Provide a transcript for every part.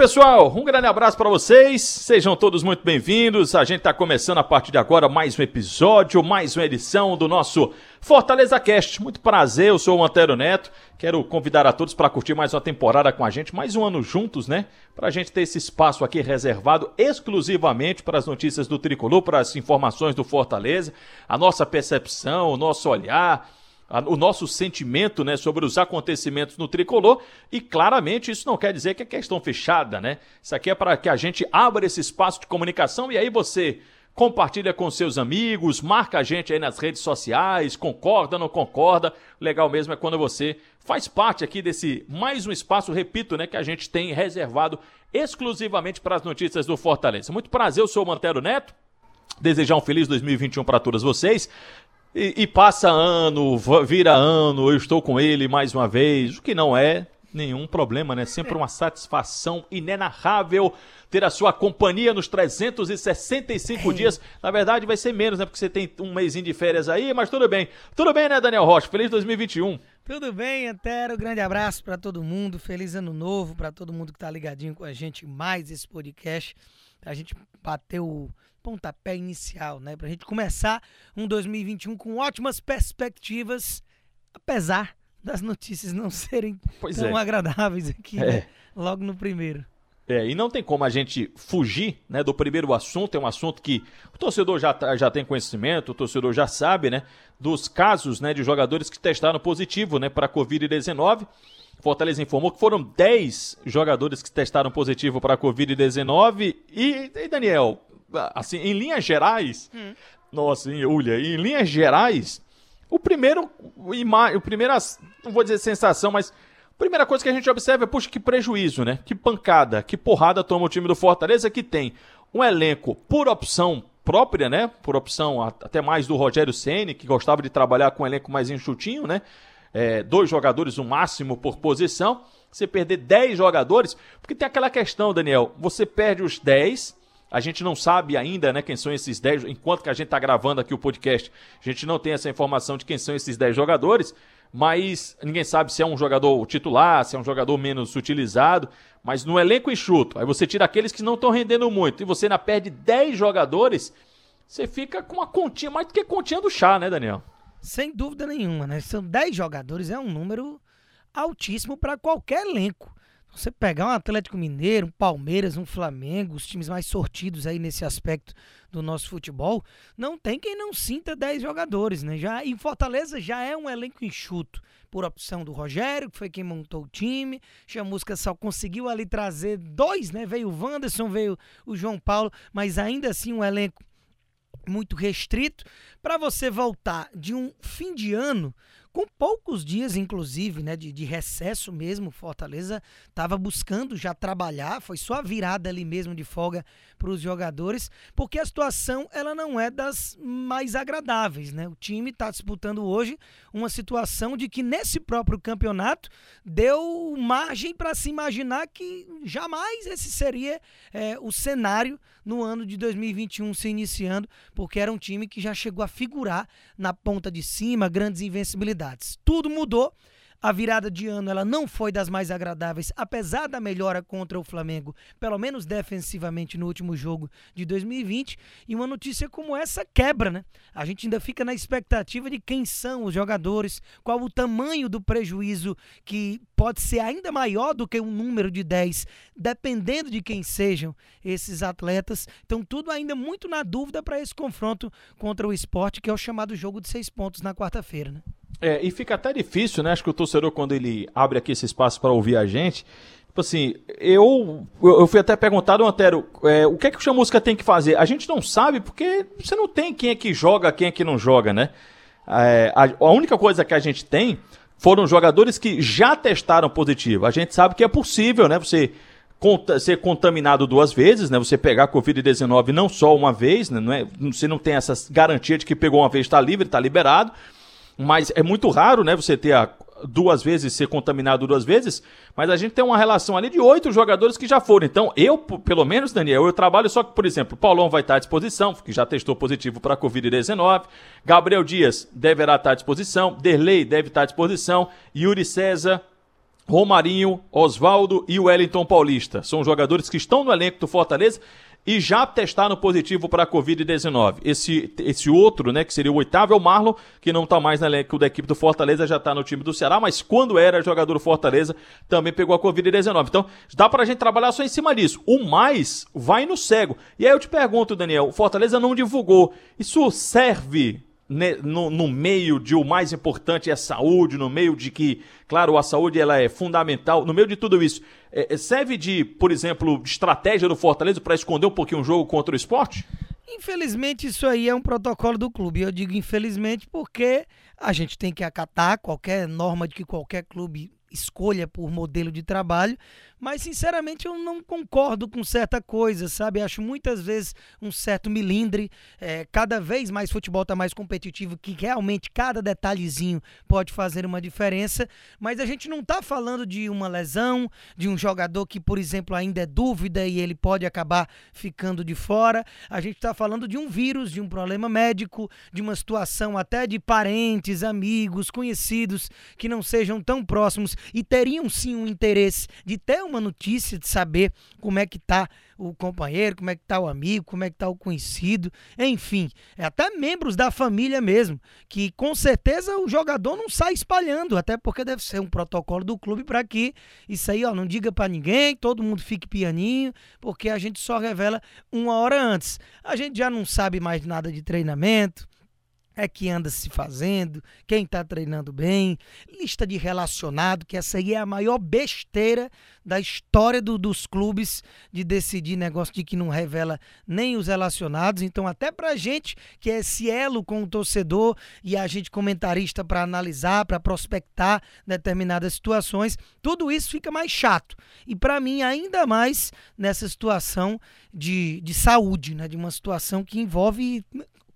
Pessoal, um grande abraço para vocês. Sejam todos muito bem-vindos. A gente está começando a partir de agora mais um episódio, mais uma edição do nosso Fortaleza Cast. Muito prazer, eu sou o Antero Neto. Quero convidar a todos para curtir mais uma temporada com a gente, mais um ano juntos, né? Para a gente ter esse espaço aqui reservado exclusivamente para as notícias do Tricolor, para as informações do Fortaleza, a nossa percepção, o nosso olhar o nosso sentimento né, sobre os acontecimentos no tricolor. E claramente isso não quer dizer que é questão fechada, né? Isso aqui é para que a gente abra esse espaço de comunicação e aí você compartilha com seus amigos, marca a gente aí nas redes sociais, concorda, não concorda. Legal mesmo é quando você faz parte aqui desse mais um espaço, repito, né, que a gente tem reservado exclusivamente para as notícias do Fortaleza. Muito prazer, eu sou o Mantero Neto. Desejar um feliz 2021 para todos vocês. E, e, passa ano, vira ano, eu estou com ele mais uma vez, o que não é nenhum problema, né? Sempre uma satisfação inenarrável ter a sua companhia nos 365 dias. Na verdade, vai ser menos, né? Porque você tem um mêsinho de férias aí, mas tudo bem. Tudo bem, né, Daniel Rocha? Feliz 2021. Tudo bem, Antero? Grande abraço para todo mundo. Feliz ano novo para todo mundo que tá ligadinho com a gente mais esse podcast. A gente bateu pontapé inicial, né? Pra gente começar um 2021 com ótimas perspectivas, apesar das notícias não serem pois tão é. agradáveis aqui, é. né? Logo no primeiro. É, e não tem como a gente fugir né, do primeiro assunto, é um assunto que o torcedor já, tá, já tem conhecimento, o torcedor já sabe, né? Dos casos né, de jogadores que testaram positivo né, para a Covid-19. Fortaleza informou que foram 10 jogadores que testaram positivo para a Covid-19. E, e, Daniel, assim, em linhas gerais, hum. nossa, em em linhas gerais, o primeiro, o primeiro, não vou dizer sensação, mas a primeira coisa que a gente observa é, puxa, que prejuízo, né? Que pancada, que porrada toma o time do Fortaleza que tem um elenco por opção própria, né? Por opção até mais do Rogério Ceni, que gostava de trabalhar com um elenco mais enxutinho, né? É, dois jogadores o máximo por posição. Você perder 10 jogadores, porque tem aquela questão, Daniel, você perde os 10, a gente não sabe ainda, né, quem são esses 10, enquanto que a gente está gravando aqui o podcast, a gente não tem essa informação de quem são esses 10 jogadores, mas ninguém sabe se é um jogador titular, se é um jogador menos utilizado, mas no elenco enxuto, aí você tira aqueles que não estão rendendo muito e você ainda perde 10 jogadores, você fica com uma continha, mais do que continha do chá, né, Daniel? Sem dúvida nenhuma, né? São 10 jogadores, é um número altíssimo para qualquer elenco. Você pegar um Atlético Mineiro, um Palmeiras, um Flamengo, os times mais sortidos aí nesse aspecto do nosso futebol, não tem quem não sinta 10 jogadores, né? Já em Fortaleza já é um elenco enxuto, por opção do Rogério, que foi quem montou o time. Chamusca só conseguiu ali trazer dois, né? Veio o Wanderson, veio o João Paulo, mas ainda assim um elenco muito restrito para você voltar de um fim de ano com poucos dias, inclusive, né, de, de recesso mesmo, Fortaleza estava buscando já trabalhar, foi só a virada ali mesmo de folga para os jogadores, porque a situação ela não é das mais agradáveis, né? O time está disputando hoje uma situação de que nesse próprio campeonato deu margem para se imaginar que jamais esse seria é, o cenário no ano de 2021 se iniciando, porque era um time que já chegou a figurar na ponta de cima, grandes invencibilidades. Tudo mudou a virada de ano ela não foi das mais agradáveis, apesar da melhora contra o Flamengo, pelo menos defensivamente no último jogo de 2020. E uma notícia como essa quebra, né? A gente ainda fica na expectativa de quem são os jogadores, qual o tamanho do prejuízo que pode ser ainda maior do que um número de 10, dependendo de quem sejam esses atletas. Então, tudo ainda muito na dúvida para esse confronto contra o esporte, que é o chamado jogo de seis pontos na quarta-feira, né? É, e fica até difícil, né? Acho que o torcedor, quando ele abre aqui esse espaço para ouvir a gente, tipo assim, eu, eu fui até perguntado, Antero, é, o que é que o Chamusca tem que fazer? A gente não sabe porque você não tem quem é que joga, quem é que não joga, né? É, a, a única coisa que a gente tem foram jogadores que já testaram positivo. A gente sabe que é possível, né? Você ser contaminado duas vezes, né? Você pegar Covid-19 não só uma vez, né? Não é, você não tem essa garantia de que pegou uma vez está livre, está liberado. Mas é muito raro, né, você ter a, duas vezes, ser contaminado duas vezes, mas a gente tem uma relação ali de oito jogadores que já foram. Então, eu, pelo menos, Daniel, eu trabalho só que, por exemplo, Paulão vai estar à disposição, que já testou positivo para a Covid-19. Gabriel Dias deverá estar à disposição. Derlei deve estar à disposição. Yuri César, Romarinho, Oswaldo e Wellington Paulista. São jogadores que estão no elenco do Fortaleza e já testaram positivo para a Covid-19. Esse, esse outro, né, que seria o oitavo, é o Marlon, que não está mais no elenco da equipe do Fortaleza, já está no time do Ceará, mas quando era jogador do Fortaleza, também pegou a Covid-19. Então, dá para a gente trabalhar só em cima disso. O mais vai no cego. E aí eu te pergunto, Daniel, o Fortaleza não divulgou. Isso serve no, no, meio de o mais importante é a saúde, no meio de que, claro, a saúde ela é fundamental, no meio de tudo isso, é, é serve de, por exemplo, estratégia do Fortaleza para esconder um pouquinho o jogo contra o esporte? Infelizmente, isso aí é um protocolo do clube. Eu digo infelizmente porque a gente tem que acatar qualquer norma de que qualquer clube escolha por modelo de trabalho, mas sinceramente eu não concordo com certa coisa, sabe? Acho muitas vezes um certo milindre. É, cada vez mais futebol está mais competitivo, que realmente cada detalhezinho pode fazer uma diferença. Mas a gente não está falando de uma lesão, de um jogador que, por exemplo, ainda é dúvida e ele pode acabar ficando de fora. A gente está falando de um vírus, de um problema médico, de uma situação até de parentes, amigos, conhecidos que não sejam tão próximos e teriam sim um interesse de ter uma notícia de saber como é que tá o companheiro, como é que tá o amigo, como é que tá o conhecido, enfim, é até membros da família mesmo, que com certeza o jogador não sai espalhando, até porque deve ser um protocolo do clube para que isso aí, ó, não diga para ninguém, todo mundo fique pianinho, porque a gente só revela uma hora antes. A gente já não sabe mais nada de treinamento, é que anda se fazendo, quem está treinando bem, lista de relacionado, que essa aí é a maior besteira da história do, dos clubes de decidir negócio de que não revela nem os relacionados. Então, até para gente que é esse elo com o torcedor e a gente comentarista para analisar, para prospectar determinadas situações, tudo isso fica mais chato. E para mim, ainda mais nessa situação de, de saúde, né? de uma situação que envolve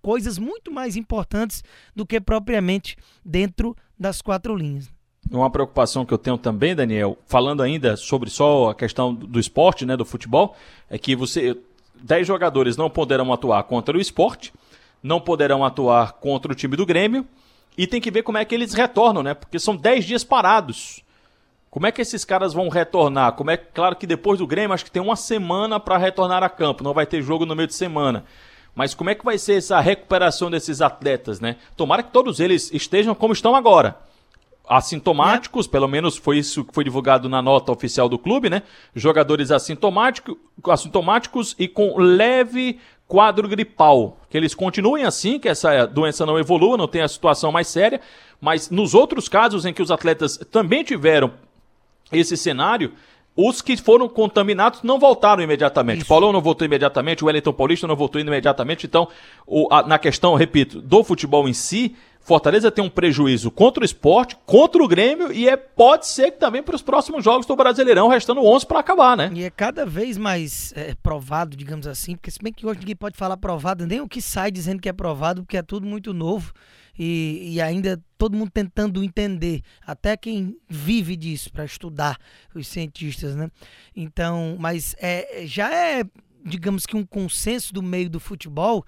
coisas muito mais importantes do que propriamente dentro das quatro linhas. Uma preocupação que eu tenho também, Daniel, falando ainda sobre só a questão do esporte, né, do futebol, é que você 10 jogadores não poderão atuar contra o esporte, não poderão atuar contra o time do Grêmio, e tem que ver como é que eles retornam, né? Porque são 10 dias parados. Como é que esses caras vão retornar? Como é claro que depois do Grêmio acho que tem uma semana para retornar a campo, não vai ter jogo no meio de semana. Mas como é que vai ser essa recuperação desses atletas, né? Tomara que todos eles estejam como estão agora. Assintomáticos, é. pelo menos foi isso que foi divulgado na nota oficial do clube, né? Jogadores assintomático, assintomáticos e com leve quadro gripal. Que eles continuem assim, que essa doença não evolua, não tenha a situação mais séria. Mas nos outros casos em que os atletas também tiveram esse cenário, os que foram contaminados não voltaram imediatamente. Isso. Paulão não voltou imediatamente, o Wellington Paulista não voltou imediatamente. Então, o, a, na questão, repito, do futebol em si, Fortaleza tem um prejuízo contra o esporte, contra o Grêmio e é, pode ser que também para os próximos jogos do Brasileirão, restando 11 para acabar, né? E é cada vez mais é, provado, digamos assim, porque se bem que hoje ninguém pode falar provado, nem o que sai dizendo que é provado, porque é tudo muito novo e, e ainda todo mundo tentando entender, até quem vive disso para estudar os cientistas, né? Então, mas é, já é, digamos que um consenso do meio do futebol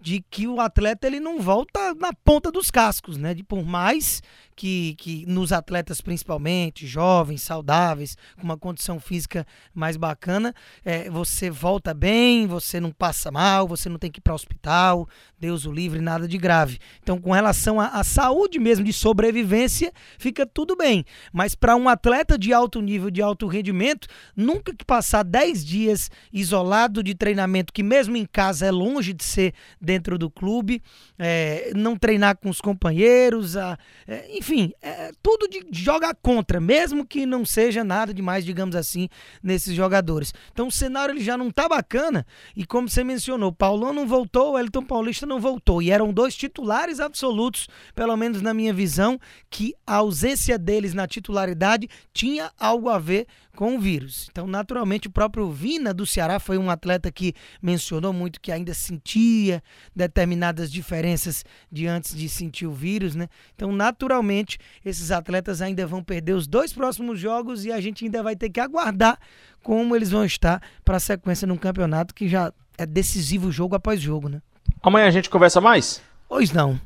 de que o atleta ele não volta na ponta dos cascos, né? De por mais que, que nos atletas principalmente, jovens, saudáveis, com uma condição física mais bacana, é, você volta bem, você não passa mal, você não tem que ir para o hospital, Deus o livre, nada de grave. Então, com relação à saúde mesmo de sobrevivência, fica tudo bem. Mas para um atleta de alto nível, de alto rendimento, nunca que passar 10 dias isolado de treinamento, que mesmo em casa é longe de ser dentro do clube, é, não treinar com os companheiros, a, é, enfim, é, tudo de jogar contra, mesmo que não seja nada demais, digamos assim, nesses jogadores. Então o cenário ele já não tá bacana e como você mencionou, Paulão não voltou, o Elton Paulista não voltou e eram dois titulares absolutos, pelo menos na minha visão, que a ausência deles na titularidade tinha algo a ver com o vírus. Então, naturalmente, o próprio Vina do Ceará foi um atleta que mencionou muito que ainda sentia determinadas diferenças de antes de sentir o vírus, né? Então, naturalmente Provavelmente esses atletas ainda vão perder os dois próximos jogos e a gente ainda vai ter que aguardar como eles vão estar para a sequência num campeonato que já é decisivo jogo após jogo, né? Amanhã a gente conversa mais? Pois não.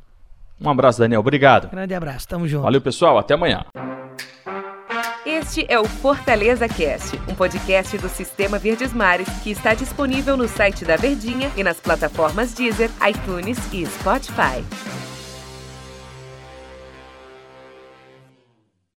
Um abraço, Daniel. Obrigado. Grande abraço. Tamo junto. Valeu, pessoal. Até amanhã. Este é o Fortaleza Cast, um podcast do Sistema Verdes Mares que está disponível no site da Verdinha e nas plataformas Deezer, iTunes e Spotify.